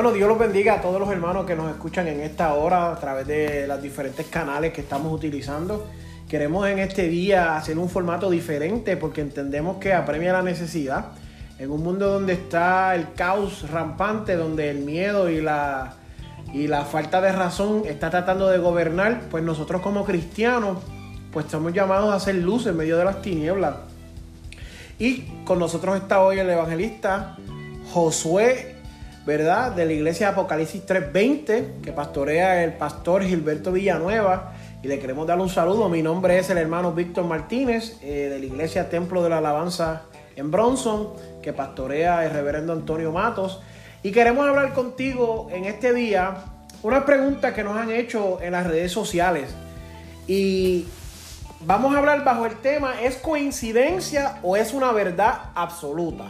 Bueno, Dios los bendiga a todos los hermanos que nos escuchan en esta hora a través de los diferentes canales que estamos utilizando. Queremos en este día hacer un formato diferente porque entendemos que apremia la necesidad. En un mundo donde está el caos rampante, donde el miedo y la, y la falta de razón está tratando de gobernar, pues nosotros como cristianos, pues estamos llamados a hacer luz en medio de las tinieblas. Y con nosotros está hoy el evangelista Josué ¿verdad? De la iglesia Apocalipsis 3.20, que pastorea el pastor Gilberto Villanueva. Y le queremos dar un saludo. Mi nombre es el hermano Víctor Martínez, eh, de la iglesia Templo de la Alabanza en Bronson, que pastorea el reverendo Antonio Matos. Y queremos hablar contigo en este día una pregunta que nos han hecho en las redes sociales. Y vamos a hablar bajo el tema, ¿es coincidencia o es una verdad absoluta?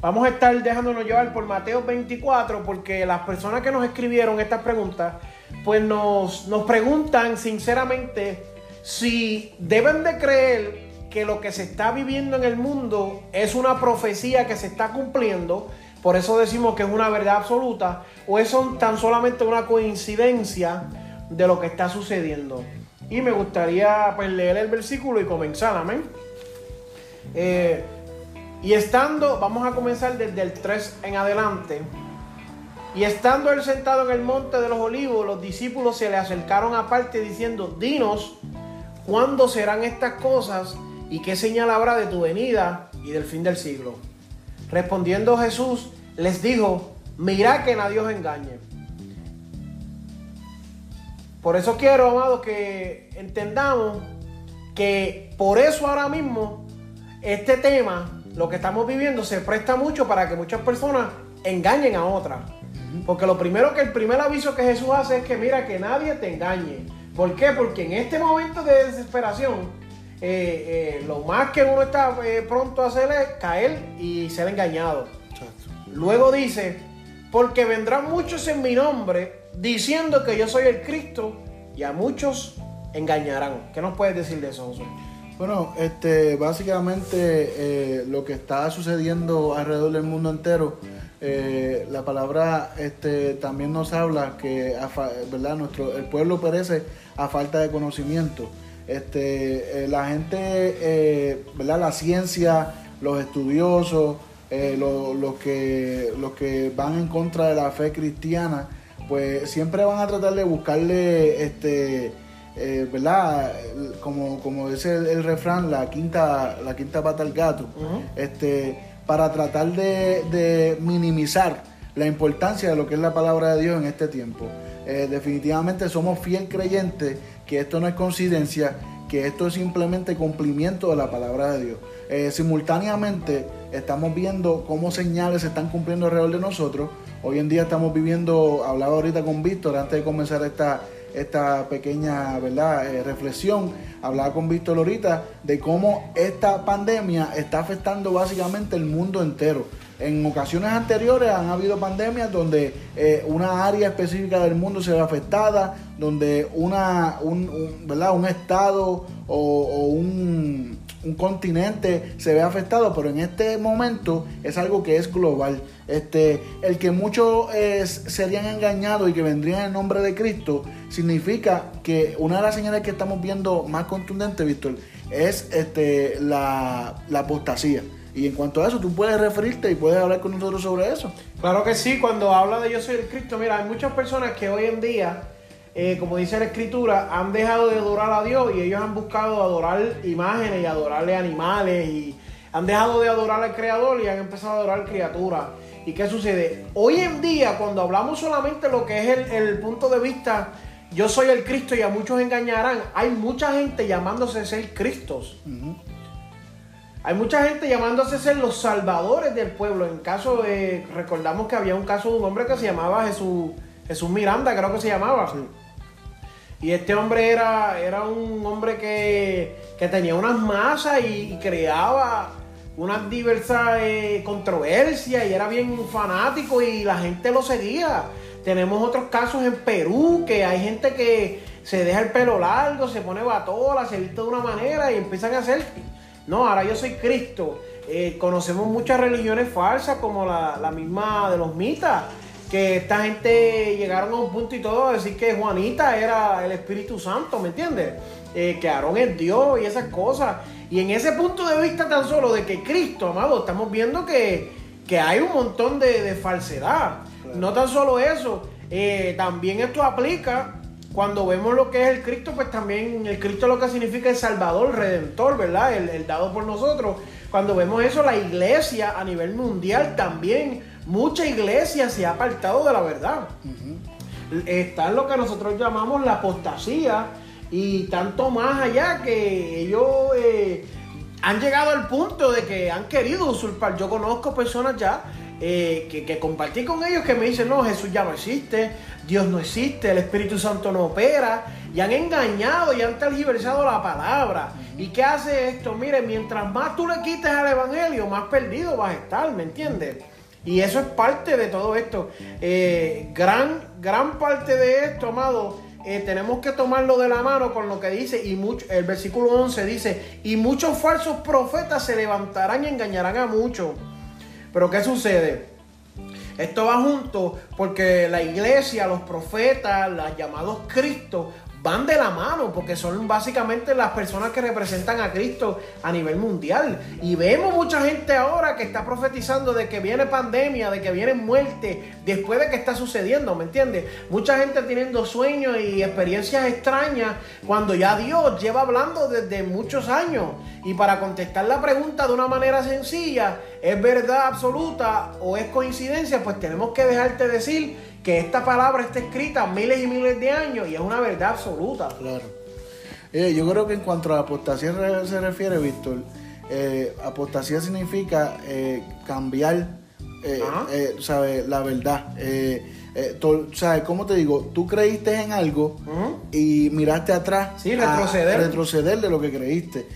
Vamos a estar dejándonos llevar por Mateo 24 porque las personas que nos escribieron estas preguntas, pues nos, nos preguntan sinceramente si deben de creer que lo que se está viviendo en el mundo es una profecía que se está cumpliendo, por eso decimos que es una verdad absoluta, o es tan solamente una coincidencia de lo que está sucediendo. Y me gustaría pues, leer el versículo y comenzar, amén. Eh, y estando, vamos a comenzar desde el 3 en adelante. Y estando él sentado en el monte de los olivos, los discípulos se le acercaron aparte diciendo, dinos, ¿cuándo serán estas cosas y qué señal habrá de tu venida y del fin del siglo? Respondiendo Jesús, les dijo, mirad que nadie os engañe. Por eso quiero, amados, que entendamos que por eso ahora mismo este tema lo que estamos viviendo se presta mucho para que muchas personas engañen a otras. Porque lo primero que el primer aviso que Jesús hace es que mira que nadie te engañe. ¿Por qué? Porque en este momento de desesperación, eh, eh, lo más que uno está eh, pronto a hacer es caer y ser engañado. Luego dice, porque vendrán muchos en mi nombre diciendo que yo soy el Cristo y a muchos engañarán. ¿Qué nos puedes decir de eso, José? Bueno, este, básicamente eh, lo que está sucediendo alrededor del mundo entero, eh, la palabra este, también nos habla que ¿verdad? Nuestro, el pueblo perece a falta de conocimiento. Este, eh, la gente, ¿verdad? la ciencia, los estudiosos, los, que, los que van en contra de la fe cristiana, pues siempre van a tratar de buscarle este, eh, ¿verdad? Como, como dice el, refrán, la quinta, la quinta pata al gato, este, para tratar de, minimizar la importancia de lo que es la palabra de Dios en este tiempo. Eh, definitivamente somos fiel creyentes que esto no es coincidencia, que esto es simplemente cumplimiento de la palabra de Dios. Eh, simultáneamente estamos viendo cómo señales se están cumpliendo alrededor de nosotros. Hoy en día estamos viviendo, hablaba ahorita con Víctor antes de comenzar esta, esta pequeña ¿verdad? Eh, reflexión. Hablaba con Víctor ahorita de cómo esta pandemia está afectando básicamente el mundo entero. En ocasiones anteriores han habido pandemias donde eh, una área específica del mundo se ve afectada, donde una, un, ¿verdad? un estado o un un continente se ve afectado, pero en este momento es algo que es global. Este, el que muchos serían engañados y que vendrían en nombre de Cristo, significa que una de las señales que estamos viendo más contundente, Víctor, es este, la, la apostasía. Y en cuanto a eso, tú puedes referirte y puedes hablar con nosotros sobre eso. Claro que sí, cuando habla de yo soy el Cristo, mira, hay muchas personas que hoy en día eh, como dice la escritura, han dejado de adorar a Dios y ellos han buscado adorar imágenes y adorarle animales y han dejado de adorar al Creador y han empezado a adorar criaturas. ¿Y qué sucede? Hoy en día, cuando hablamos solamente lo que es el, punto de vista yo soy el Cristo y a muchos engañarán. Hay mucha gente llamándose ser Cristos. Hay mucha gente llamándose ser los salvadores del pueblo. En caso, de, recordamos que había un caso de un hombre que se llamaba Jesús, Jesús Miranda, creo que se llamaba. Y este hombre era, era un hombre que, tenía unas masas y, creaba unas diversas eh, controversias y era bien fanático y la gente lo seguía. Tenemos otros casos en Perú que hay gente que se deja el pelo largo, se pone batola, se viste de una manera y empiezan a hacer no, ahora yo soy Cristo. Eh, conocemos muchas religiones falsas como la, misma de los mitas, que esta gente llegaron a un punto y todo a decir que Juanita era el Espíritu Santo, ¿me entiendes? Eh, que Aarón es Dios y esas cosas. Y en ese punto de vista tan solo de que Cristo, amado, estamos viendo que, hay un montón de, falsedad. No tan solo eso, eh, también esto aplica cuando vemos lo que es el Cristo, pues también el Cristo lo que significa es Salvador, Redentor, ¿verdad? El, dado por nosotros. Cuando vemos eso, la iglesia a nivel mundial también, mucha iglesia se ha apartado de la verdad. Está en lo que nosotros llamamos la apostasía y tanto más allá que ellos eh, han llegado al punto de que han querido usurpar. Yo conozco personas ya eh, que, que, compartí con ellos que me dicen, no, Jesús ya no existe, Dios no existe, el Espíritu Santo no opera, y han engañado y han tergiversado la palabra. ¿Y qué hace esto? Mire, mientras más tú le quites al Evangelio, más perdido vas a estar, ¿me entiendes? Y eso es parte de todo esto. Eh, gran, gran parte de esto, amado, eh, tenemos que tomarlo de la mano con lo que dice, y mucho, el versículo 11 dice, y muchos falsos profetas se levantarán y engañarán a muchos. Pero ¿qué sucede? Esto va junto porque la iglesia, los profetas, los llamados Cristo, van de la mano porque son básicamente las personas que representan a Cristo a nivel mundial. Y vemos mucha gente ahora que está profetizando de que viene pandemia, de que viene muerte, después de que está sucediendo, ¿me entiendes? Mucha gente teniendo sueños y experiencias extrañas cuando ya Dios lleva hablando desde muchos años. Y para contestar la pregunta de una manera sencilla, ¿es verdad absoluta o es coincidencia? Pues tenemos que dejarte decir que esta palabra está escrita miles y miles de años y es una verdad absoluta. Claro. Eh, yo creo que en cuanto a apostasía se refiere, Víctor, eh, apostasía significa eh, cambiar ¿sabes? la verdad. ¿Sabes? ¿Cómo te digo? Tú creíste en algo y miraste atrás. Sí, retroceder. retroceder de lo que creíste.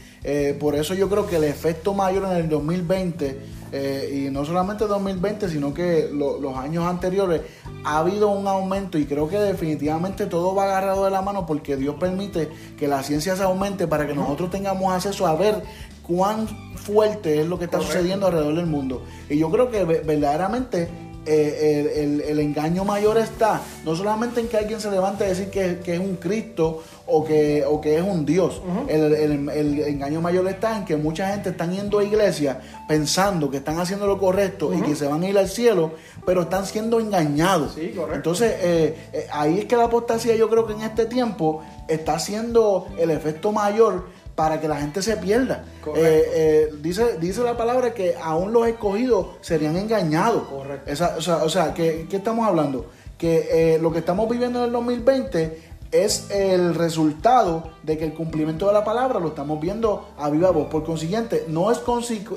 por eso yo creo que el efecto mayor en el 2020 y no solamente 2020, sino que los años anteriores, ha habido un aumento y creo que definitivamente todo va agarrado de la mano porque Dios permite que la ciencia se aumente para que nosotros tengamos acceso a ver cuán fuerte es lo que está sucediendo alrededor del mundo. Y yo creo que verdaderamente eh, el, engaño mayor está no solamente en que alguien se levante a decir que, es un Cristo o que, o que es un Dios. el, engaño mayor está en que mucha gente está yendo a iglesia pensando que están haciendo lo correcto y que se van a ir al cielo, pero están siendo engañados. Entonces, eh, eh, ahí es que la apostasía yo creo que en este tiempo está haciendo el efecto mayor para que la gente se pierda. Eh, eh, dice, dice la palabra que aún los escogidos serían engañados. Correcto. o sea, o sea ¿qué, estamos hablando? Que eh, lo que estamos viviendo en el 2020 es el resultado de que el cumplimiento de la palabra lo estamos viendo a viva voz. Por consiguiente, no es,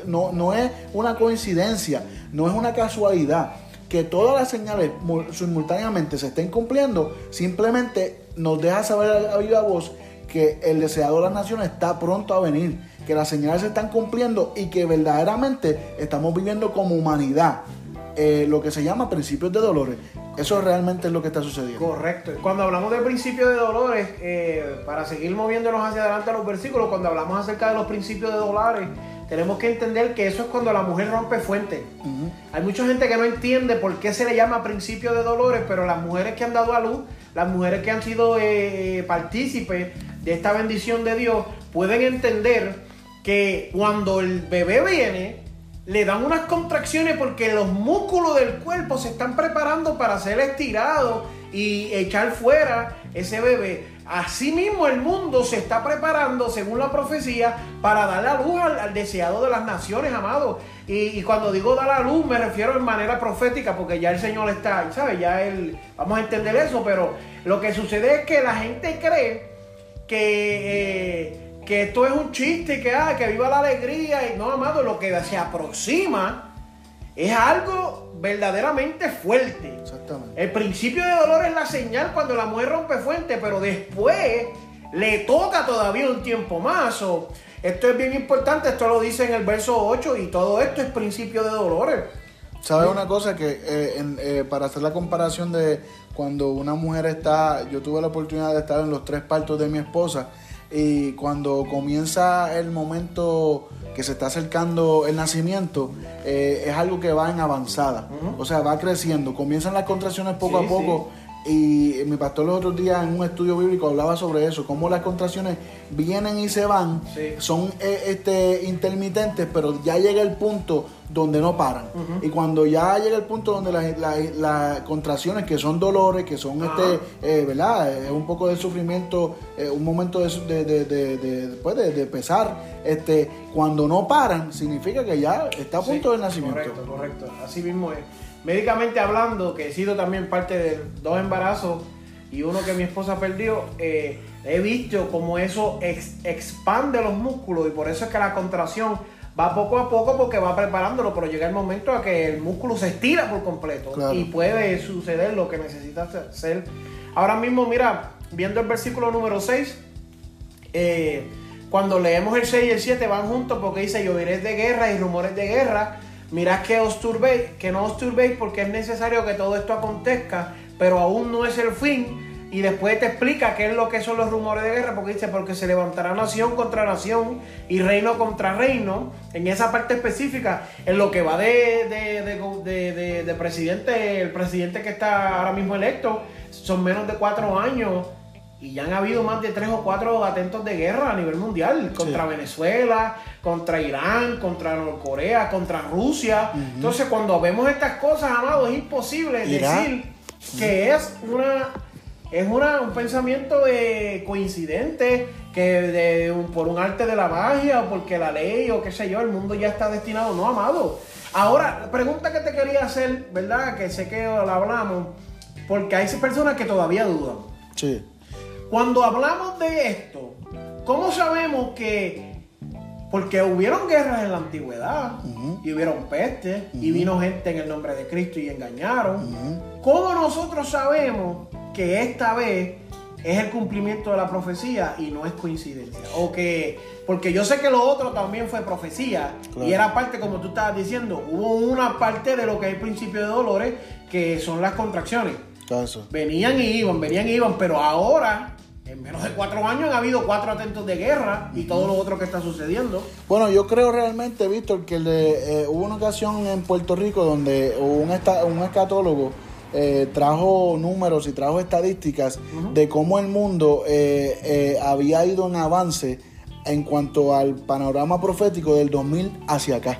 no, no es una coincidencia, no es una casualidad que todas las señales simultáneamente se estén cumpliendo, simplemente nos deja saber a viva voz que el deseado de las naciones está pronto a venir, que las señales se están cumpliendo y que verdaderamente estamos viviendo como humanidad eh, lo que se llama principios de dolores. Eso realmente es lo que está sucediendo. Correcto. Cuando hablamos de principios de dolores, eh, para seguir moviéndonos hacia adelante a los versículos, cuando hablamos acerca de los principios de dolores, tenemos que entender que eso es cuando la mujer rompe fuente. Hay mucha gente que no entiende por qué se le llama principio de dolores, pero las mujeres que han dado a luz, las mujeres que han sido eh, partícipes de esta bendición de Dios pueden entender que cuando el bebé viene, le dan unas contracciones porque los músculos del cuerpo se están preparando para ser estirados y echar fuera ese bebé. Asimismo, el mundo se está preparando, según la profecía, para dar la luz al, deseado de las naciones, amado. Y, cuando digo dar la luz, me refiero en manera profética, porque ya el Señor está, ¿sabes? Ya él, vamos a entender eso, pero lo que sucede es que la gente cree que, eh, que esto es un chiste, que, ah, que viva la alegría. Y no, amado, lo que se aproxima es algo verdaderamente fuerte. Exactamente. El principio de dolor es la señal cuando la mujer rompe fuente, pero después le toca todavía un tiempo más. esto es bien importante, esto lo dice en el verso 8 y todo esto es principio de dolores. ¿Sabes una cosa? Que eh, eh, para hacer la comparación de cuando una mujer está, yo tuve la oportunidad de estar en los tres partos de mi esposa y cuando comienza el momento que se está acercando el nacimiento, eh, es algo que va en avanzada. O sea, va creciendo. Comienzan las contracciones poco a poco. Y mi pastor los otros días en un estudio bíblico hablaba sobre eso, cómo las contracciones vienen y se van, son eh, este, intermitentes, pero ya llega el punto donde no paran. Y cuando ya llega el punto donde las, contracciones, que son dolores, que son, este, eh, ¿verdad? Es un poco de sufrimiento, eh, un momento de, de, de, pues, de, pesar, este, cuando no paran, significa que ya está a punto del nacimiento. Correcto, correcto. Así mismo es médicamente hablando, que he sido también parte de dos embarazos y uno que mi esposa perdió, eh, he visto como eso expande los músculos y por eso es que la contracción va poco a poco porque va preparándolo, pero llega el momento a que el músculo se estira por completo y puede suceder lo que necesita hacer. Ahora mismo, mira, viendo el versículo número 6, eh, cuando leemos el 6 y el 7 van juntos porque dice lloveres de guerra y rumores de guerra mirad que os que no os turbéis porque es necesario que todo esto acontezca, pero aún no es el fin. Y después te explica qué es lo que son los rumores de guerra, porque dice, porque se levantará nación contra nación y reino contra reino. En esa parte específica, en lo que va de, de, de presidente, el presidente que está ahora mismo electo, son menos de cuatro años y ya han habido más de tres o cuatro atentos de guerra a nivel mundial contra Venezuela, contra Irán, contra Norcorea, contra Rusia. Entonces, cuando vemos estas cosas, amado, es imposible decir que es una es una, un pensamiento de coincidente que de por un arte de la magia o porque la ley o qué sé yo, el mundo ya está destinado, no, amado. Ahora, la pregunta que te quería hacer, ¿verdad? Que sé que la hablamos, porque hay personas que todavía dudan. Sí. Cuando hablamos de esto, ¿cómo sabemos que porque hubieron guerras en la antigüedad y hubieron pestes y vino gente en el nombre de Cristo y engañaron. ¿Cómo nosotros sabemos que esta vez es el cumplimiento de la profecía y no es coincidencia? O que, porque yo sé que lo otro también fue profecía y era parte, como tú estabas diciendo, hubo una parte de lo que es el principio de dolores que son las contracciones. Venían y iban, venían y iban, pero ahora en menos de cuatro años ha habido cuatro atentos de guerra y todo lo otro que está sucediendo. Bueno, yo creo realmente, Víctor, que le, eh, hubo una ocasión en Puerto Rico donde un, un escatólogo eh, trajo números y trajo estadísticas de cómo el mundo eh, había ido en avance en cuanto al panorama profético del 2000 hacia acá.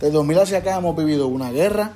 Del 2000 hacia acá hemos vivido una guerra.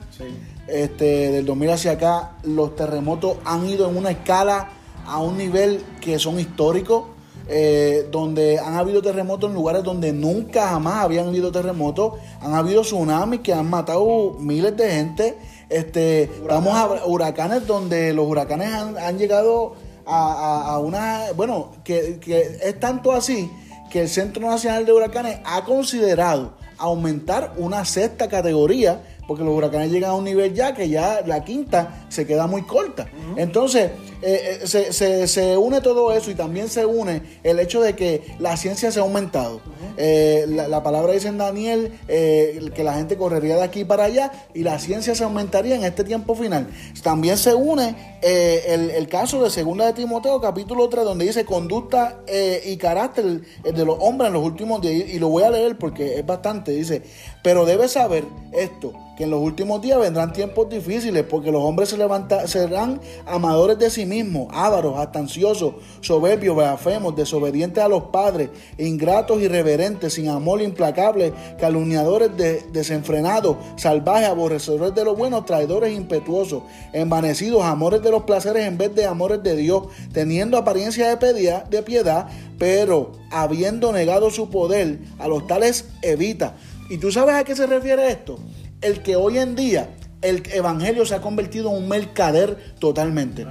Este, del 2000 hacia acá los terremotos han ido en una escala a un nivel que son históricos, eh, donde han habido terremotos en lugares donde nunca jamás habían habido terremotos, han habido tsunamis que han matado miles de gente, este, estamos a huracanes. donde los huracanes han, llegado a, una, bueno, que, que es tanto así que el Centro Nacional de Huracanes ha considerado aumentar una sexta categoría porque los huracanes llegan a un nivel ya que ya la quinta se queda muy corta. Entonces, eh, eh, se, se, une todo eso y también se une el hecho de que la ciencia se ha aumentado. Eh, la, palabra dice en Daniel que la gente correría de aquí para allá y la ciencia se aumentaría en este tiempo final. También se une el, caso de Segunda de Timoteo, capítulo 3, donde dice conducta y carácter de los hombres en los últimos días. Y lo voy a leer porque es bastante. Dice, pero debes saber esto que en los últimos días vendrán tiempos difíciles porque los hombres se levantan, serán amadores de sí sí mismos, ávaros, astanciosos, soberbios, blasfemos, desobedientes a los padres, ingratos, irreverentes, sin amor, implacables, calumniadores, desenfrenados, salvajes, aborrecedores de lo bueno, traidores, impetuosos, envanecidos, amores de los placeres en vez de amores de Dios, teniendo apariencia de de piedad pero habiendo negado su poder, a los tales evita. ¿Y tú sabes a qué se refiere esto? El que hoy en día el evangelio se ha convertido en un mercader totalmente.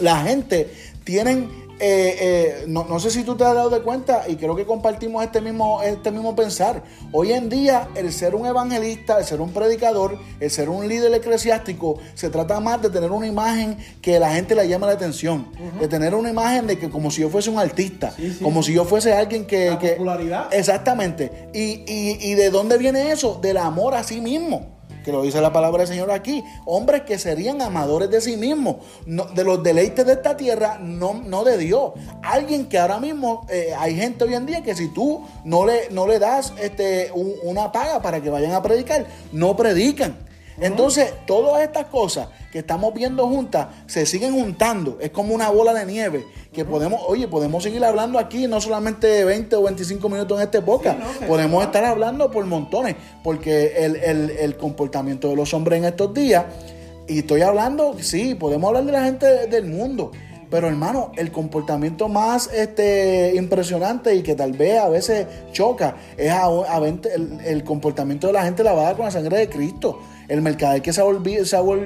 La gente tienen eh, eh, no, sé si tú te has dado de cuenta y creo que compartimos este mismo, este mismo pensar. Hoy en día el ser un evangelista, el ser un predicador, el ser un líder eclesiástico, se trata más de tener una imagen que la gente le llame la atención, de tener una imagen de que como si yo fuese un artista, como si yo fuese alguien que... La popularidad. Exactamente. Y, y, ¿Y de dónde viene eso? Del amor a sí mismo que lo dice la palabra del Señor aquí, hombres que serían amadores de sí mismos, de los deleites de esta tierra, no, no de Dios. Alguien que ahora mismo, eh, hay gente hoy en día que si tú no le, no le das este, una paga para que vayan a predicar, no predican. Entonces, todas estas cosas que estamos viendo juntas se siguen juntando. Es como una bola de nieve que podemos, oye, podemos seguir hablando aquí, no solamente 20 o 25 minutos en este podcast, podemos estar hablando por montones, porque el, comportamiento de los hombres en estos días, y estoy hablando, sí, podemos hablar de la gente del mundo, pero hermano, el comportamiento más este, impresionante y que tal vez a veces choca es el, comportamiento de la gente lavada con la sangre de Cristo el mercader que se ha,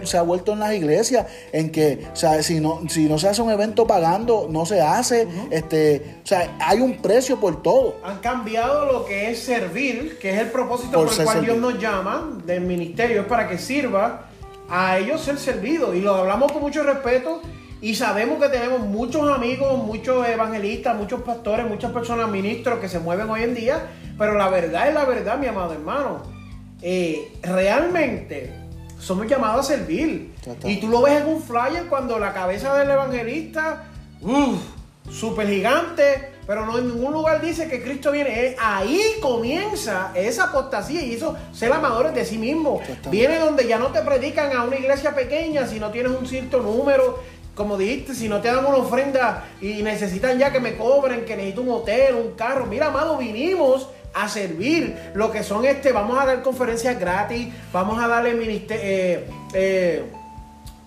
se ha, vuelto en las iglesias, en que, o sea, si no, si no se hace un evento pagando, no se hace, este, o sea, hay un precio por todo. Han cambiado lo que es servir, que es el propósito por, el cual Dios nos llama del ministerio, es para que sirva a ellos ser servidos. Y lo hablamos con mucho respeto y sabemos que tenemos muchos amigos, muchos evangelistas, muchos pastores, muchas personas, ministros que se mueven hoy en día, pero la verdad es la verdad, mi amado hermano eh, realmente somos llamados a servir. Y tú lo ves en un flyer cuando la cabeza del evangelista, uff, súper gigante, pero no en ningún lugar dice que Cristo viene. Ahí comienza esa apostasía y eso ser amadores de sí mismo. Viene donde ya no te predican a una iglesia pequeña si no tienes un cierto número. Como dijiste, si no te dan una ofrenda y necesitan ya que me cobren, que necesito un hotel, un carro. Mira, amado, vinimos a servir. Lo que son este, vamos a dar conferencias gratis, vamos a darle ministerio. Eh, eh,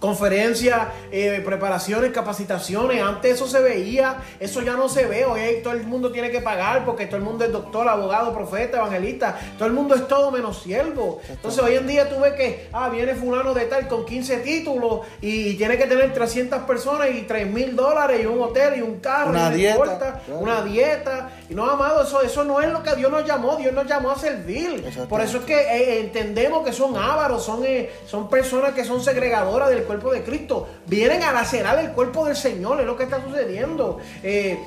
conferencias, eh, preparaciones, capacitaciones. Antes eso se veía, eso ya no se ve. Hoy todo el mundo tiene que pagar porque todo el mundo es doctor, abogado, profeta, evangelista. Todo el mundo es todo menos siervo. Entonces hoy en día tú ves que, ah, viene fulano de tal con 15 títulos y tiene que tener 300 personas y 3 mil dólares y un hotel y un carro. Una dieta. Una dieta. Y no, amado, eso, eso no es lo que Dios nos llamó. Dios nos llamó a servir. Por eso es que eh, entendemos que son ávaros, son, eh, son personas que son segregadoras del cuerpo cuerpo de Cristo. Vienen a lacerar el cuerpo del Señor, es lo que está sucediendo. Eh,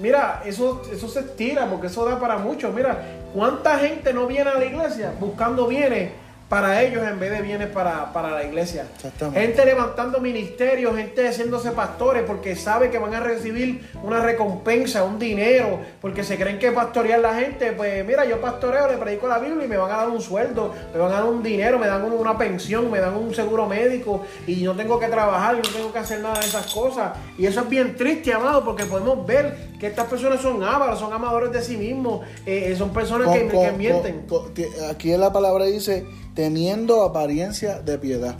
mira, eso, eso se estira porque eso da para mucho. Mira, ¿cuánta gente no viene a la iglesia buscando bienes? Para ellos en vez de bienes para, para la iglesia. Gente levantando ministerios, gente haciéndose pastores porque sabe que van a recibir una recompensa, un dinero, porque se creen que pastorear la gente, pues mira, yo pastoreo, le predico la Biblia y me van a dar un sueldo, me van a dar un dinero, me dan una pensión, me dan un seguro médico y no tengo que trabajar, no tengo que hacer nada de esas cosas. Y eso es bien triste, amado, porque podemos ver que estas personas son ávaros, son amadores de sí mismos, eh, son personas que, que, mienten. aquí en la palabra dice teniendo apariencia de piedad.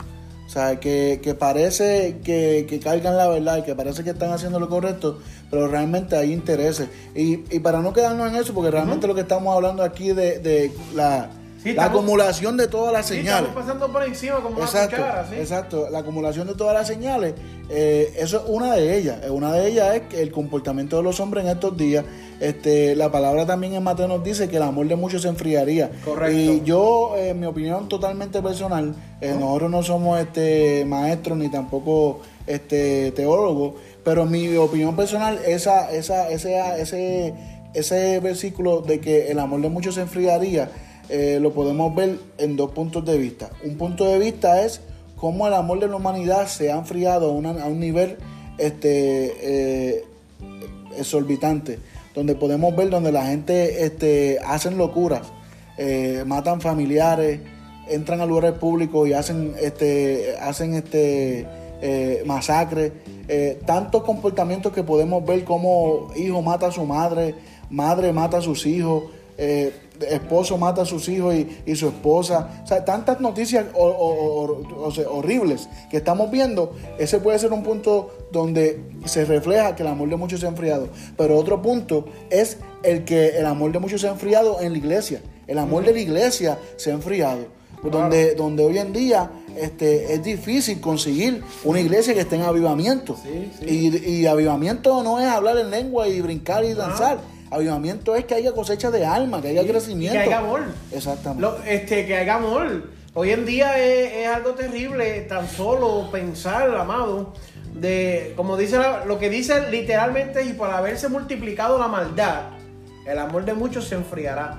O sea, que, parece que, que, cargan la verdad y que parece que están haciendo lo correcto, pero realmente hay intereses. Y, para no quedarnos en eso, porque realmente lo que estamos hablando aquí de, de la, la acumulación de todas las señales. estamos pasando por encima como exacto, una cuchara, Exacto, la acumulación de todas las señales, eh, eso es una de ellas. Una de ellas es el comportamiento de los hombres en estos días este, la palabra también en Mateo nos dice que el amor de muchos se enfriaría. Correcto. Y yo, en mi opinión totalmente personal, eh, nosotros no somos este maestros ni tampoco este teólogos, pero en mi opinión personal, esa, esa, ese, ese, ese versículo de que el amor de muchos se enfriaría, eh, lo podemos ver en dos puntos de vista. Un punto de vista es cómo el amor de la humanidad se ha enfriado a, un nivel este, eh, exorbitante donde podemos ver donde la gente este, hacen locuras, eh, matan familiares, entran a lugares públicos y hacen este, hacen este masacres, tantos comportamientos que podemos ver como hijo mata a su madre, madre mata a sus hijos, esposo mata a sus hijos y, su esposa. O sea, tantas noticias horribles que estamos viendo. Ese puede ser un punto donde se refleja que el amor de muchos se ha enfriado. Pero otro punto es el que el amor de muchos se ha enfriado en la iglesia. El amor de la iglesia se ha enfriado. Donde, donde hoy en día este, es difícil conseguir una iglesia que esté en avivamiento. Y, avivamiento no es hablar en lengua y brincar y danzar. Avivamiento es que haya cosecha de alma, que haya crecimiento. que haya amor. Exactamente. este, que haya amor. Hoy en día es, algo terrible tan solo pensar, amado, de, como dice lo que dice literalmente, y por haberse multiplicado la maldad, el amor de muchos se enfriará.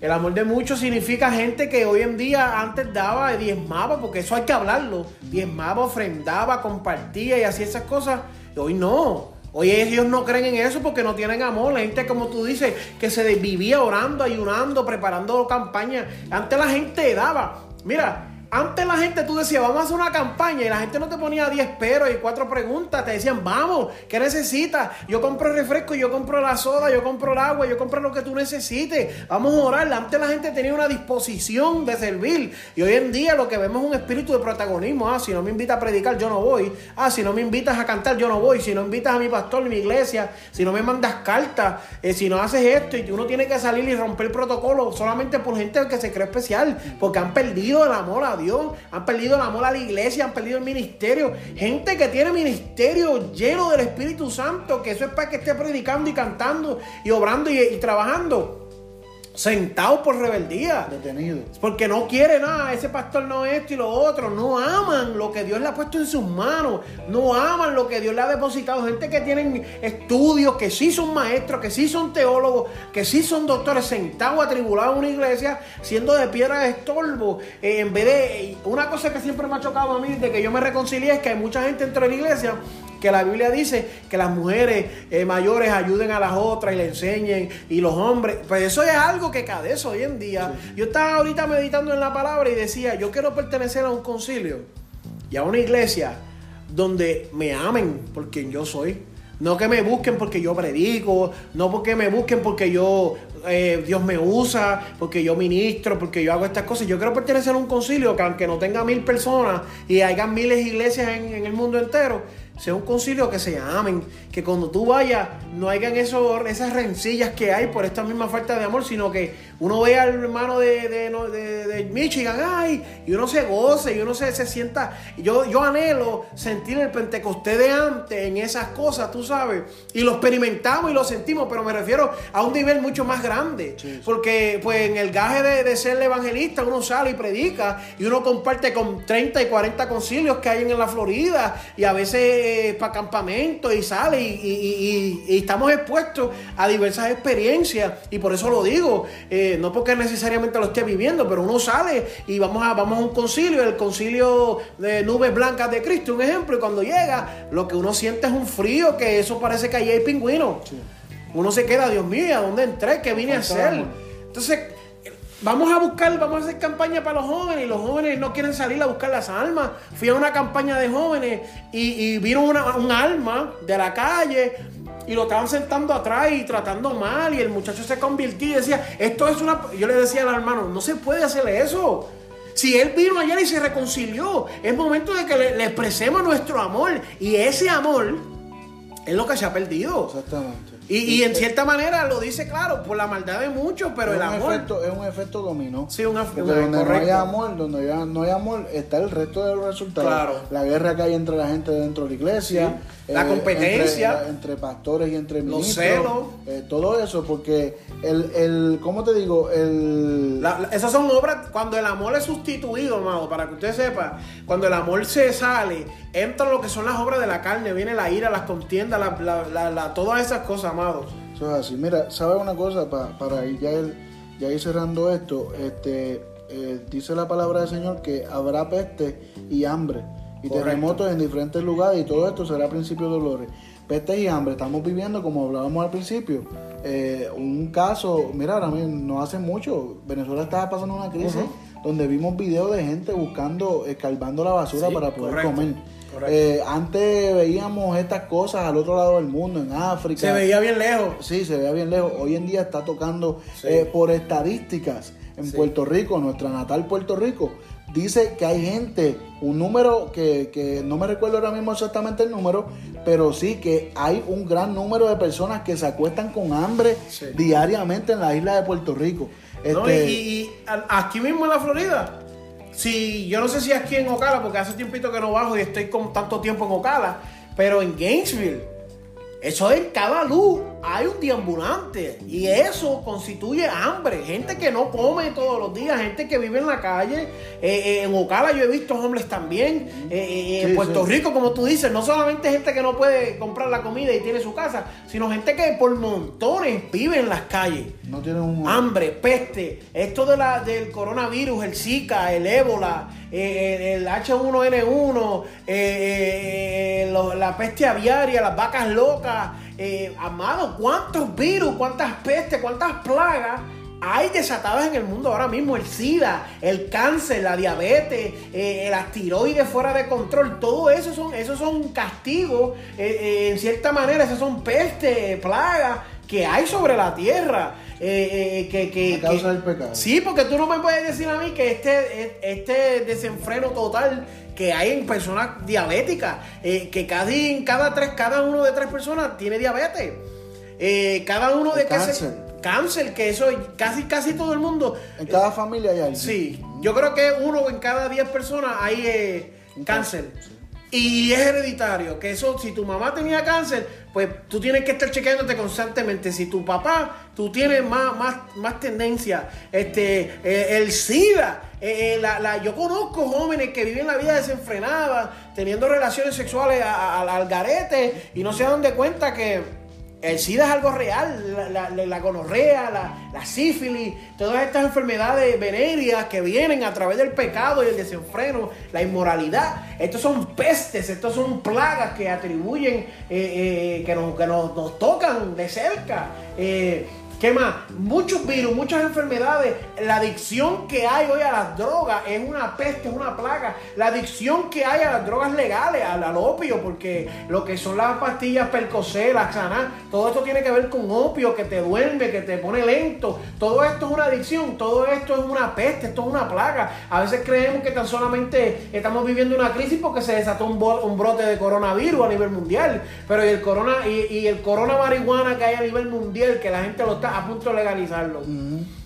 El amor de muchos significa gente que hoy en día antes daba y diezmaba, porque eso hay que hablarlo. Diezmaba, ofrendaba, compartía y hacía esas cosas. Y hoy no. Hoy ellos no creen en eso porque no tienen amor. La gente, como tú dices, que se vivía orando, ayunando, preparando campañas. Antes la gente daba. Mira, antes la gente, tú decías, vamos a hacer una campaña y la gente no te ponía 10 peros y cuatro preguntas, te decían, vamos, ¿qué necesitas? Yo compro el refresco, yo compro la soda, yo compro el agua, yo compro lo que tú necesites, vamos a orar. Antes la gente tenía una disposición de servir y hoy en día lo que vemos es un espíritu de protagonismo. Ah, si no me invitas a predicar, yo no voy. Ah, si no me invitas a cantar, yo no voy. Si no invitas a mi pastor, mi iglesia, si no me mandas cartas, eh, si no haces esto y uno tiene que salir y romper el protocolo solamente por gente que se cree especial, porque han perdido el amor a Dios, han perdido el amor a la iglesia, han perdido el ministerio. Gente que tiene ministerio lleno del Espíritu Santo, que eso es para que esté predicando y cantando y obrando y trabajando sentados por rebeldía. Detenidos. Porque no quiere nada, ese pastor no esto y lo otro. No aman lo que Dios le ha puesto en sus manos. No aman lo que Dios le ha depositado. Gente que tienen estudios, que sí son maestros, que sí son teólogos, que sí son doctores, sentados atribulados en una iglesia, siendo de piedra de estorbo. Eh, en vez de. Una cosa que siempre me ha chocado a mí, de que yo me reconcilié, es que hay mucha gente dentro de la iglesia que la Biblia dice que las mujeres eh, mayores ayuden a las otras y le enseñen y los hombres, pues eso es algo que cadece hoy en día. Yo estaba ahorita meditando en la palabra y decía, yo quiero pertenecer a un concilio y a una iglesia donde me amen por quien yo soy. No que me busquen porque yo predico, no porque me busquen porque yo eh, Dios me usa, porque yo ministro, porque yo hago estas cosas. Yo quiero pertenecer a un concilio que aunque no tenga mil personas y haya miles de iglesias en el mundo entero, sea un concilio que se amen, que cuando tú vayas no hayan eso, esas rencillas que hay por esta misma falta de amor, sino que uno vea al hermano de, de, Michigan, ay, y uno se goce, y uno se, se sienta. Yo, yo anhelo sentir el Pentecostés de antes en esas cosas, tú sabes, y lo experimentamos y lo sentimos, pero me refiero a un nivel mucho más grande, porque pues en el gaje de, ser evangelista uno sale y predica, y uno comparte con 30 y 40 concilios que hay en la Florida, y a veces para campamento y sale y, estamos expuestos a diversas experiencias y por eso lo digo, eh, no porque necesariamente lo esté viviendo, pero uno sale y vamos a, vamos a un concilio, el concilio de nubes blancas de Cristo, un ejemplo, y cuando llega lo que uno siente es un frío que eso parece que ahí hay pingüinos. Uno se queda, Dios mío, ¿a dónde entré? ¿Qué vine a hacer? Entonces, Vamos a buscar, vamos a hacer campaña para los jóvenes y los jóvenes no quieren salir a buscar las almas. Fui a una campaña de jóvenes y, vieron una, un alma de la calle y lo estaban sentando atrás y tratando mal y el muchacho se convirtió y decía, esto es una... Yo le decía al hermano, no se puede hacerle eso. Si él vino ayer y se reconcilió, es momento de que le, le expresemos nuestro amor y ese amor es lo que se ha perdido. Exactamente. Y, en cierta manera lo dice claro, por la maldad de muchos, pero el amor. Efecto, es un efecto dominó. Sí, un efecto donde no hay amor, donde no hay amor, está el resto de los resultados. Claro. La guerra que hay entre la gente dentro de la iglesia. La eh, competencia. Entre, pastores y entre ministros. Los celos. Eh, todo eso, porque el, el ¿cómo te digo? El... esas son obras, cuando el amor es sustituido, amado, para que usted sepa, cuando el amor se sale, entra lo que son las obras de la carne, viene la ira, las contiendas, la, todas esas cosas, amados. Eso es así. Mira, ¿sabes una cosa? para ir ya, ya ir cerrando esto, este, eh, dice la palabra del Señor que habrá peste y hambre y terremotos en diferentes lugares y todo esto será principio de dolores. Peste y hambre, estamos viviendo como hablábamos al principio. Eh, un caso, mira, no hace mucho, Venezuela estaba pasando una crisis donde vimos videos de gente buscando, escarbando la basura Sí, para poder correcto, comer. correcto. Eh, antes veíamos estas cosas al otro lado del mundo, en África. Se veía bien lejos. Sí, se veía bien lejos. Hoy en día está tocando Sí. eh, por estadísticas en Sí. Puerto Rico, nuestra natal Puerto Rico. Dice que hay gente, un número que, que no me recuerdo ahora mismo exactamente el número, pero sí que hay un gran número de personas que se acuestan con hambre diariamente en la isla de Puerto Rico. ¿No? Y, Este, y- y aquí mismo en la Florida. Si, yo no sé si aquí en Ocala, porque hace tiempito que no bajo y estoy con tanto tiempo en Ocala, pero en Gainesville, eso en cada luz hay un deambulante y eso constituye hambre. Gente que no come todos los días, gente que vive en la calle. Eh, eh, en Ocala yo he visto hombres también. Eh, en Puerto sí. Rico, como tú dices, no solamente gente que no puede comprar la comida y tiene su casa, sino gente que por montones vive en las calles no tienen un... hambre, peste, esto de la, del coronavirus, el Zika, el ébola, el, el H1N1, eh, eh, lo- la peste aviaria, las vacas locas, eh, amado, ¿cuántos virus, cuántas pestes, cuántas plagas? Hay desatadas en el mundo ahora mismo, el SIDA, el cáncer, la diabetes, eh, las tiroides fuera de control, todo eso son, esos son castigos, eh, eh, en cierta manera, esos son pestes, plagas que hay sobre la tierra. eh, eh, que, que, A causa que- del pecado. Sí, porque tú no me puedes decir a mí que este, este desenfreno total que hay en personas diabéticas, eh, que casi cada tres, cada uno de tres personas tiene diabetes. Eh, cada uno de que se- cáncer. cáncer, que eso casi casi todo el mundo. En cada familia hay alguien. Sí, yo creo que uno en cada 10 personas hay eh, cáncer. cáncer, sí. Y es hereditario, que eso, si tu mamá tenía cáncer, pues tú tienes que estar chequeándote constantemente. Si tu papá, tú tienes más, más, más tendencia, este, eh, el SIDA, eh, eh, la, la- yo conozco jóvenes que viven la vida desenfrenada, teniendo relaciones sexuales a- al garete y no se dan de cuenta que el SIDA es algo real, la, la, gonorrea, la, sífilis, todas estas enfermedades venéreas que vienen a través del pecado y el desenfreno, la inmoralidad. Estos son pestes, estos son plagas que atribuyen, eh, que, nos, que nos, nos tocan de cerca. ¿Qué más? Muchos virus, muchas enfermedades. La adicción que hay hoy a las drogas es una peste, es una plaga. La adicción que hay a las drogas legales, al, al opio, porque lo que son las pastillas Percocet, Xanax, todo esto tiene que ver con opio, que te duerme, que te pone lento. Todo esto es una adicción, todo esto es una peste, esto es una plaga. A veces creemos que tan solamente estamos viviendo una crisis porque se desató un, un brote de coronavirus a nivel mundial. Pero el corona y, y el corona marihuana que hay a nivel mundial, que la gente lo está a punto de legalizarlo.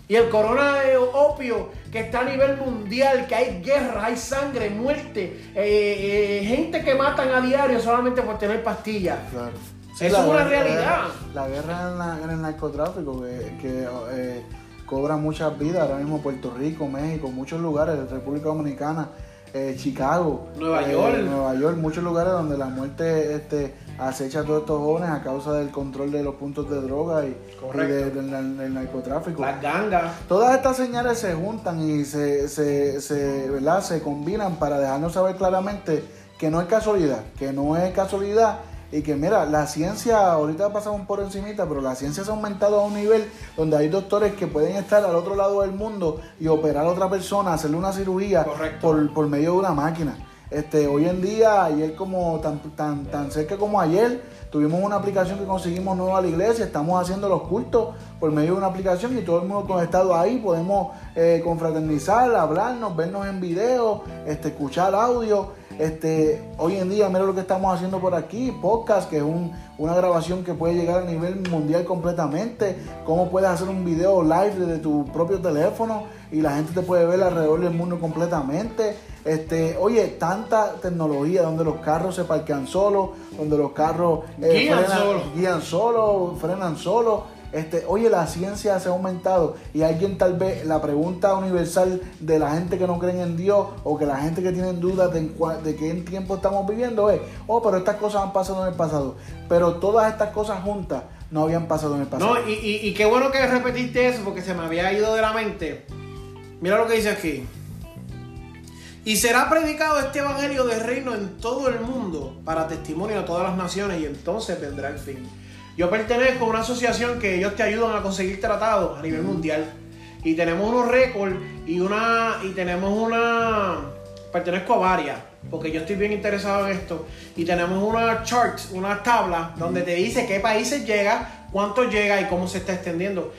Y el corona de opio que está a nivel mundial, que hay guerra, hay sangre, muerte, eh, eh, gente que matan a diario solamente por tener pastillas. Claro. Eso es una guerra- realidad. La guerra en, el narcotráfico que, que, eh, cobra muchas vidas ahora mismo Puerto Rico, México, muchos lugares, República Dominicana, eh, Chicago, Nueva eh, York. Nueva York, muchos lugares donde la muerte este, acecha a todos estos jóvenes a causa del control de los puntos de droga y, y Correcto. de- del, del- del narcotráfico. Las gangas. Todas estas señales se juntan y se, se, se, ¿verdad? se combinan para dejarnos saber claramente que no es casualidad, que no es casualidad y que mira, la ciencia, ahorita pasamos por encimita, pero la ciencia se ha aumentado a un nivel donde hay doctores que pueden estar al otro lado del mundo y operar a otra persona, hacerle una cirugía por, por medio de una máquina. Este, hoy en día, ayer como tan, tan, tan cerca como ayer, tuvimos una aplicación que conseguimos nueva a la iglesia, estamos haciendo los cultos por medio de una aplicación y todo el mundo conectado ahí, podemos eh, confraternizar, hablarnos, vernos en video, este, escuchar audio. Este, hoy en día, mira lo que estamos haciendo por aquí, podcast, que es un- una grabación que puede llegar a nivel mundial completamente, cómo puedes hacer un video live desde tu propio teléfono y la gente te puede ver alrededor del mundo completamente. Este, oye, tanta tecnología donde los carros se parquean solos, donde los carros eh, Guían frenan, solos. guían solo, frenan solo. Este, oye, la ciencia se ha aumentado y alguien tal vez, la pregunta universal de la gente que no creen en Dios o que la gente que tiene dudas de, de qué tiempo estamos viviendo es, oh, pero estas cosas han pasado en el pasado. Pero todas estas cosas juntas no habían pasado en el pasado. No, y, y- y qué bueno que repetiste eso porque se me había ido de la mente. Mira lo que dice aquí. Y será predicado este evangelio del reino en todo el mundo para testimonio de todas las naciones y entonces vendrá el fin. Yo pertenezco a una asociación que ellos te ayudan a conseguir tratados a nivel mundial. y tenemos unos récords y una y tenemos una pertenezco a varias porque yo estoy bien interesado en esto y tenemos una chart, una tabla donde te dice qué países llega, cuánto llega y cómo se está extendiendo.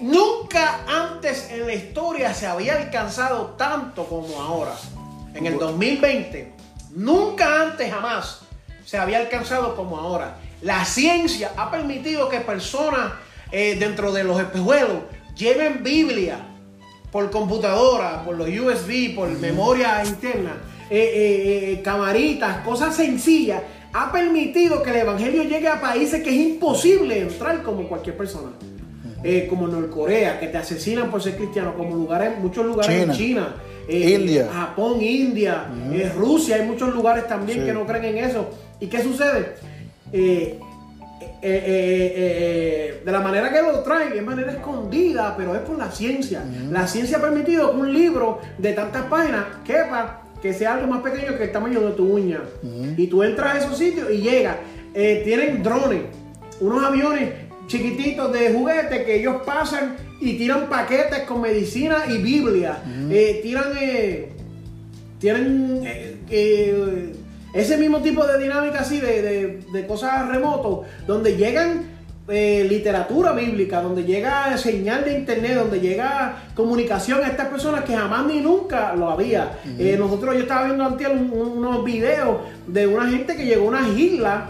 Nunca antes en la historia se había alcanzado tanto como ahora. En el 2020, nunca antes jamás se había alcanzado como ahora. La ciencia ha permitido que personas eh, dentro de los espejuelos lleven Biblia por computadora, por los USB, por memoria interna, eh, eh, camaritas, cosas sencillas. Ha permitido que el evangelio llegue a países que es imposible entrar como cualquier persona. Como Norcorea, que te asesinan por ser cristiano, como lugares, muchos lugares en China, India. Japón, India, Rusia, hay muchos lugares también Sí. que no creen en eso. ¿Y qué sucede? Eh, eh, eh, de la manera que lo traen, es manera escondida, pero es por la ciencia. La ciencia ha permitido que un libro de tantas páginas quepa, que sea algo más pequeño que el tamaño de tu uña. Y tú entras a esos sitios y llega. Eh, tienen drones, unos aviones chiquititos de juguete que ellos pasan y tiran paquetes con medicina y Biblia. Eh, tiran, eh, tienen eh, ese mismo tipo de dinámica así de, de- de cosas remotos, donde llegan eh, literatura bíblica, donde llega señal de internet, donde llega comunicación a estas personas que jamás ni nunca lo había. Eh, nosotros, yo estaba viendo antes un- un- unos videos de una gente que llegó a unas islas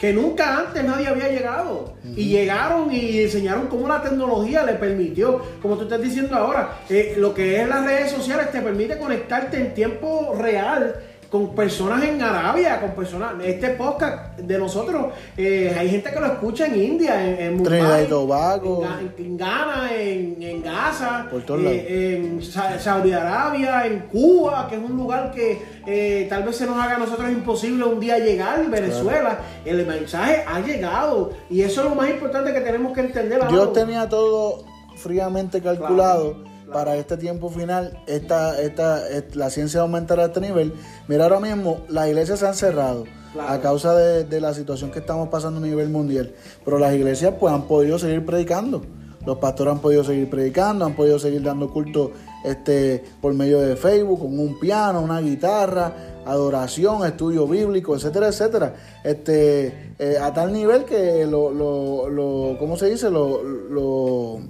que nunca antes nadie había llegado. Y llegaron y enseñaron cómo la tecnología le permitió, como tú estás diciendo ahora, eh, lo que es las redes sociales te permite conectarte en tiempo real con personas en Arabia, con personas, este podcast de nosotros, eh, hay gente que lo escucha en India, en, en Mumbai, Tobago. en, en Ghana, en, en Gaza, Por todos eh, en Sa- Saudi Arabia, en Cuba, que es un lugar que eh, tal vez se nos haga a nosotros imposible un día llegar, Venezuela. El mensaje ha llegado y eso es lo más importante que tenemos que entender. Amado. tenía todo fríamente calculado Claro, claro. para este tiempo final. Esta, esta, la ciencia aumentará a este nivel. Mira, ahora mismo las iglesias se han cerrado Claro. a causa de, de la situación que estamos pasando a nivel mundial. Pero las iglesias pues han podido seguir predicando. Los pastores han podido seguir predicando, han podido seguir dando culto este, por medio de Facebook, con un piano, una guitarra, adoración, estudio bíblico, etcétera, etcétera. Este, eh, a tal nivel que lo, lo, lo ¿cómo se dice? Lo, lo,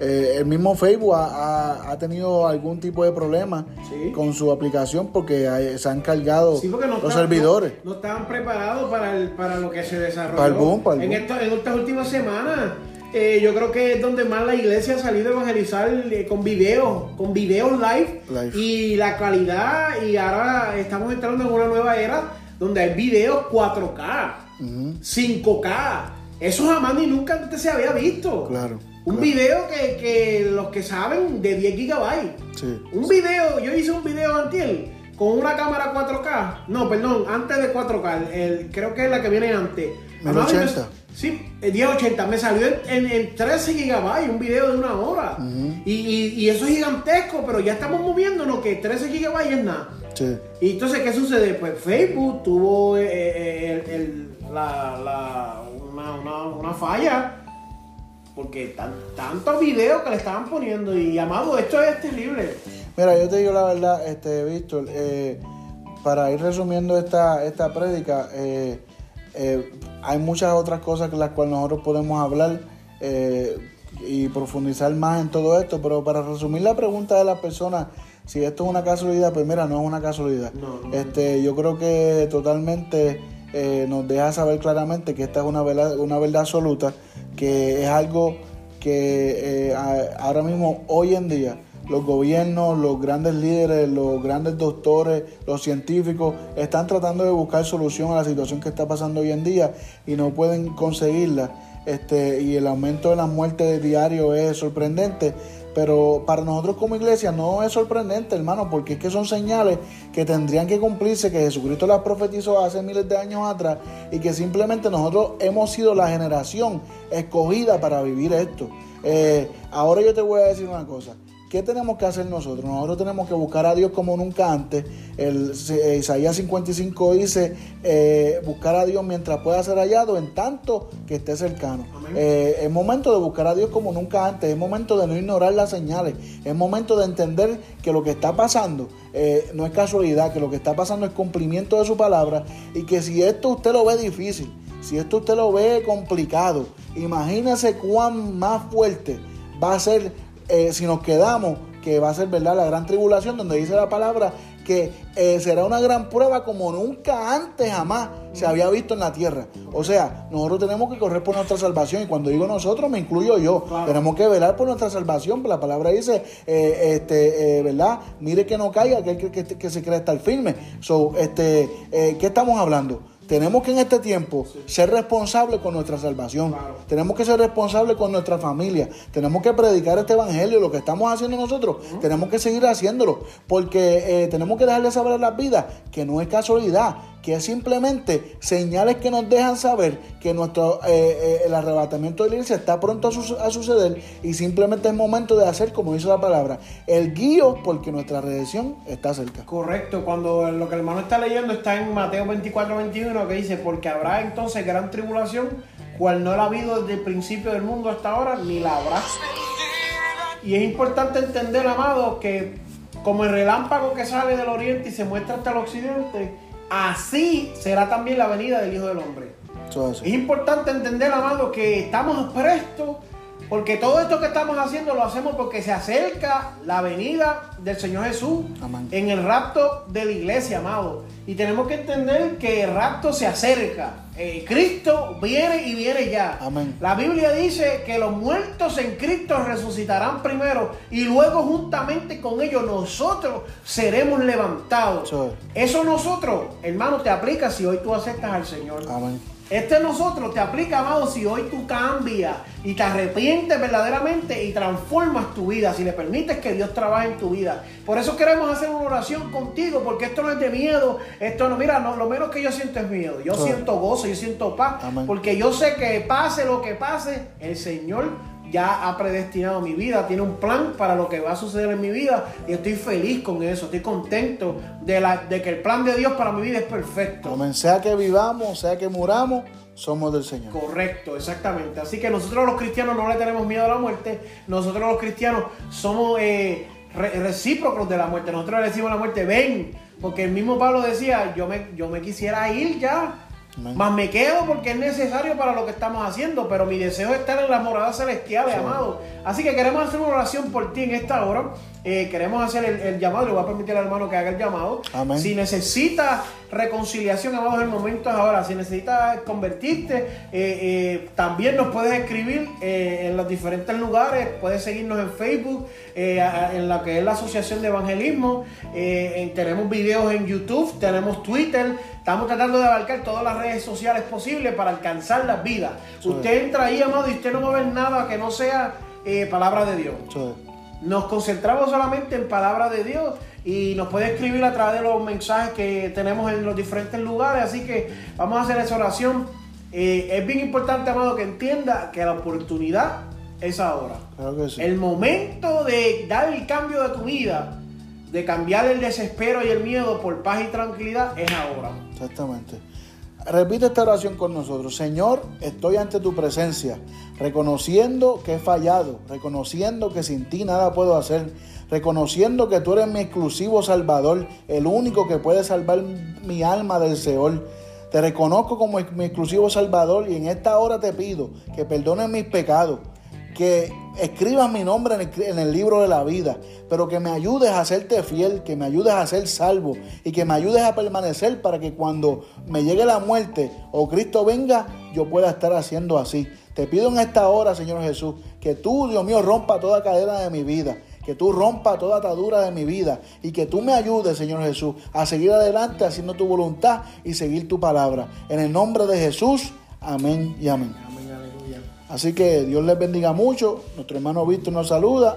eh, el mismo Facebook ha, ha- ha tenido algún tipo de problema Sí. con su aplicación porque hay- se han cargado Sí, porque no los servidores. No, no estaban preparados para, el- para lo que se desarrolló. Para el boom, para el en, esto- en estas últimas semanas, eh, yo creo que es donde más la iglesia ha salido a evangelizar eh, con videos, con videos live, Live. Y la calidad, y ahora estamos entrando en una nueva era donde hay videos 4K, 5K. Eso jamás ni nunca antes se había visto. Claro, Un claro. video que, que los que saben de 10 gigabytes. Sí. Un video, yo hice un video antier con una cámara 4K. No, perdón, antes de 4K. el- creo que es la que viene antes. 1080. Amado, me- Sí, el 1080. Me salió en, en- en 13 gigabytes, un video de una hora. y, y- y eso es gigantesco, pero ya estamos moviéndonos que 13 gigabytes es nada. Sí. Y entonces, ¿qué sucede? Pues Facebook tuvo eh, eh, el- el- la- la- una, una- una falla. Porque tan, tantos videos que le estaban poniendo. Y amado, esto es terrible. Mira, yo te digo la verdad, este, Víctor, eh, para ir resumiendo esta, esta prédica, eh, eh, hay muchas otras cosas que las cuales nosotros podemos hablar eh, y profundizar más en todo esto, pero para resumir la pregunta de las personas, si esto es una casualidad, pues mira, no es una casualidad. No, no. Este, yo creo que totalmente nos deja saber claramente que esta es una verdad, una verdad absoluta, que es algo que eh, ahora mismo, hoy en día, los gobiernos, los grandes líderes, los grandes doctores, los científicos están tratando de buscar solución a la situación que está pasando hoy en día y no pueden conseguirla. Este, y el aumento de las muertes diario es sorprendente, pero para nosotros como iglesia no es sorprendente, hermano, porque es que son señales que tendrían que cumplirse, que Jesucristo las profetizó hace miles de años atrás y que simplemente nosotros hemos sido la generación escogida para vivir esto. Eh, ahora yo te voy a decir una cosa, ¿qué tenemos que hacer nosotros? Nosotros tenemos que buscar a Dios como nunca antes. El, eh, Isaías 55 dice, eh, buscar a Dios mientras pueda ser hallado, en tanto que esté cercano. Eh, es momento de buscar a Dios como nunca antes, es momento de no ignorar las señales, es momento de entender que lo que está pasando no es casualidad, que lo que está pasando es cumplimiento de su palabra y que si esto usted lo ve difícil, si esto usted lo ve complicado, imagínese cuán más fuerte va a ser eh, si nos quedamos, que va a ser verdad la gran tribulación, donde dice la palabra que eh, será una gran prueba como nunca antes jamás se había visto en la tierra. O sea, nosotros tenemos que correr por nuestra salvación y cuando digo nosotros me incluyo yo. Tenemos que velar por nuestra salvación. La palabra dice, eh, este, ¿verdad? Mire que no caiga, que, que, que, se cree estar firme. So, este, ¿Qué estamos hablando? Tenemos que en este tiempo ser responsables con nuestra salvación. Tenemos que ser responsables con nuestra familia. Tenemos que predicar este evangelio, lo que estamos haciendo nosotros. Tenemos que seguir haciéndolo. Porque eh, tenemos que dejarle saber a las vidas que no es casualidad, que es simplemente señales que nos dejan saber que nuestro eh, eh, el arrebatamiento de la está pronto a, suceder y simplemente es momento de hacer, como dice la palabra, el guío porque nuestra redención está cerca. Correcto, cuando lo que el hermano está leyendo está en Mateo 24, 21, que dice, porque habrá entonces gran tribulación, cual no la ha habido desde el principio del mundo hasta ahora, ni la habrá. Y es importante entender, amado, que como el relámpago que sale del oriente y se muestra hasta el occidente, así será también la venida del Hijo del Hombre. es importante entender, amado, que estamos prestos, porque todo esto que estamos haciendo lo hacemos porque se acerca la venida del Señor Jesús en el rapto de la iglesia, amado. Y tenemos que entender que el rapto se acerca. Eh, Cristo viene y viene ya. La Biblia dice que los muertos en Cristo resucitarán primero y luego juntamente con ellos nosotros seremos levantados. Eso nosotros, hermano, te aplica si hoy tú aceptas al Señor. Amén. Este nosotros te aplica, amado, si hoy tú cambias y te arrepientes verdaderamente y transformas tu vida, si le permites que Dios trabaje en tu vida. Por eso queremos hacer una oración contigo, porque esto no es de miedo, esto no, mira, no, lo menos que yo siento es miedo. Yo siento gozo, yo siento paz, porque yo sé que pase lo que pase, el Señor ya ha predestinado mi vida, tiene un plan para lo que va a suceder en mi vida y estoy feliz con eso, estoy contento de, la, de que el plan de Dios para mi vida es perfecto. Como sea que vivamos, sea que muramos, somos del Señor. Correcto, exactamente. Así que nosotros los cristianos no le tenemos miedo a la muerte, nosotros los cristianos somos eh, recíprocos de la muerte, nosotros le decimos a la muerte, ven, porque el mismo Pablo decía, yo me, yo me quisiera ir ya más me quedo porque es necesario para lo que estamos haciendo, pero mi deseo es estar en la morada celestial, amado. Así que queremos hacer una oración por ti en esta hora. Eh, queremos hacer el, llamado, le voy a permitir al hermano que haga el llamado. Si necesitas reconciliación, amado, el momento es ahora. Si necesitas convertirte, eh, eh, también nos puedes escribir en los diferentes lugares. Puedes seguirnos en Facebook, en la que es la Asociación de Evangelismo. tenemos videos en YouTube, tenemos Twitter. Estamos tratando de abarcar todas las redes sociales posibles para alcanzar las vidas. Usted entra ahí, amado, y usted no va a ver nada que no sea palabra de Dios. Nos concentramos solamente en palabra de Dios y nos puede escribir a través de los mensajes que tenemos en los diferentes lugares. Así que vamos a hacer esa oración. Eh, es bien importante, amado, que entienda que la oportunidad es ahora. El momento de dar el cambio de tu vida, de cambiar el desespero y el miedo por paz y tranquilidad, es ahora. Exactamente. Repite esta oración con nosotros. Señor, estoy ante tu presencia, reconociendo que he fallado, reconociendo que sin ti nada puedo hacer, reconociendo que tú eres mi exclusivo Salvador, el único que puede salvar mi alma del Seol. Te reconozco como mi exclusivo Salvador y en esta hora te pido que perdones mis pecados, que escribas mi nombre en el, libro de la vida, pero que me ayudes a hacerte fiel, que me ayudes a ser salvo y que me ayudes a permanecer para que cuando me llegue la muerte o Cristo venga, yo pueda estar haciendo así. Te pido en esta hora, Señor Jesús, que tú, Dios mío, rompa toda cadena de mi vida, que tú rompa toda atadura de mi vida y que tú me ayudes, Señor Jesús, a seguir adelante haciendo tu voluntad y seguir tu palabra. En el nombre de Jesús, amén y amén. Así que Dios les bendiga mucho. Nuestro hermano Víctor nos saluda.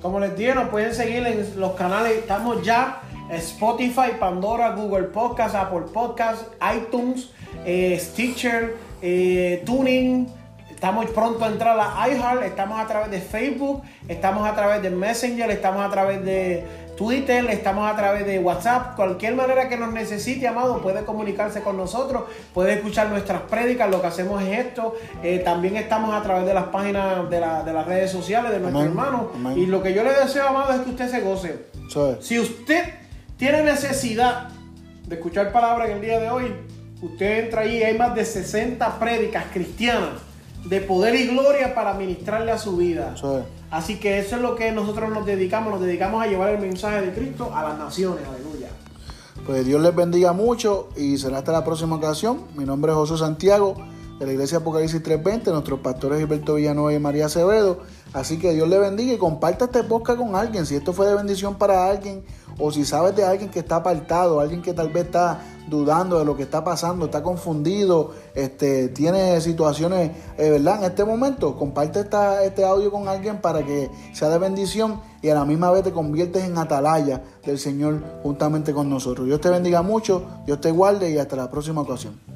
Como les dije, nos pueden seguir en los canales. Estamos ya Spotify, Pandora, Google Podcast, Apple Podcast, iTunes, eh, Stitcher, eh, Tuning. Estamos pronto a entrar a iHeart, estamos a través de Facebook, estamos a través de Messenger, estamos a través de Twitter, estamos a través de WhatsApp, cualquier manera que nos necesite, amado, puede comunicarse con nosotros, puede escuchar nuestras prédicas, lo que hacemos es esto. Eh, también estamos a través de las páginas de, las redes sociales de nuestros hermanos. Y lo que yo le deseo, amado, es que usted se goce. Si usted tiene necesidad de escuchar palabras en el día de hoy, usted entra ahí, hay más de 60 prédicas cristianas de poder y gloria para ministrarle a su vida. Así que eso es lo que nosotros nos dedicamos, nos dedicamos a llevar el mensaje de Cristo a las naciones, aleluya. Pues Dios les bendiga mucho y será hasta la próxima ocasión. Mi nombre es José Santiago de la Iglesia Apocalipsis 320, nuestros pastores Gilberto Villanueva y María Acevedo. Así que Dios le bendiga y comparta este podcast con alguien. Si esto fue de bendición para alguien o si sabes de alguien que está apartado, alguien que tal vez está dudando de lo que está pasando, está confundido, este, tiene situaciones, eh, ¿verdad? En este momento, comparte esta, este audio con alguien para que sea de bendición y a la misma vez te conviertes en atalaya del Señor juntamente con nosotros. Dios te bendiga mucho, Dios te guarde y hasta la próxima ocasión.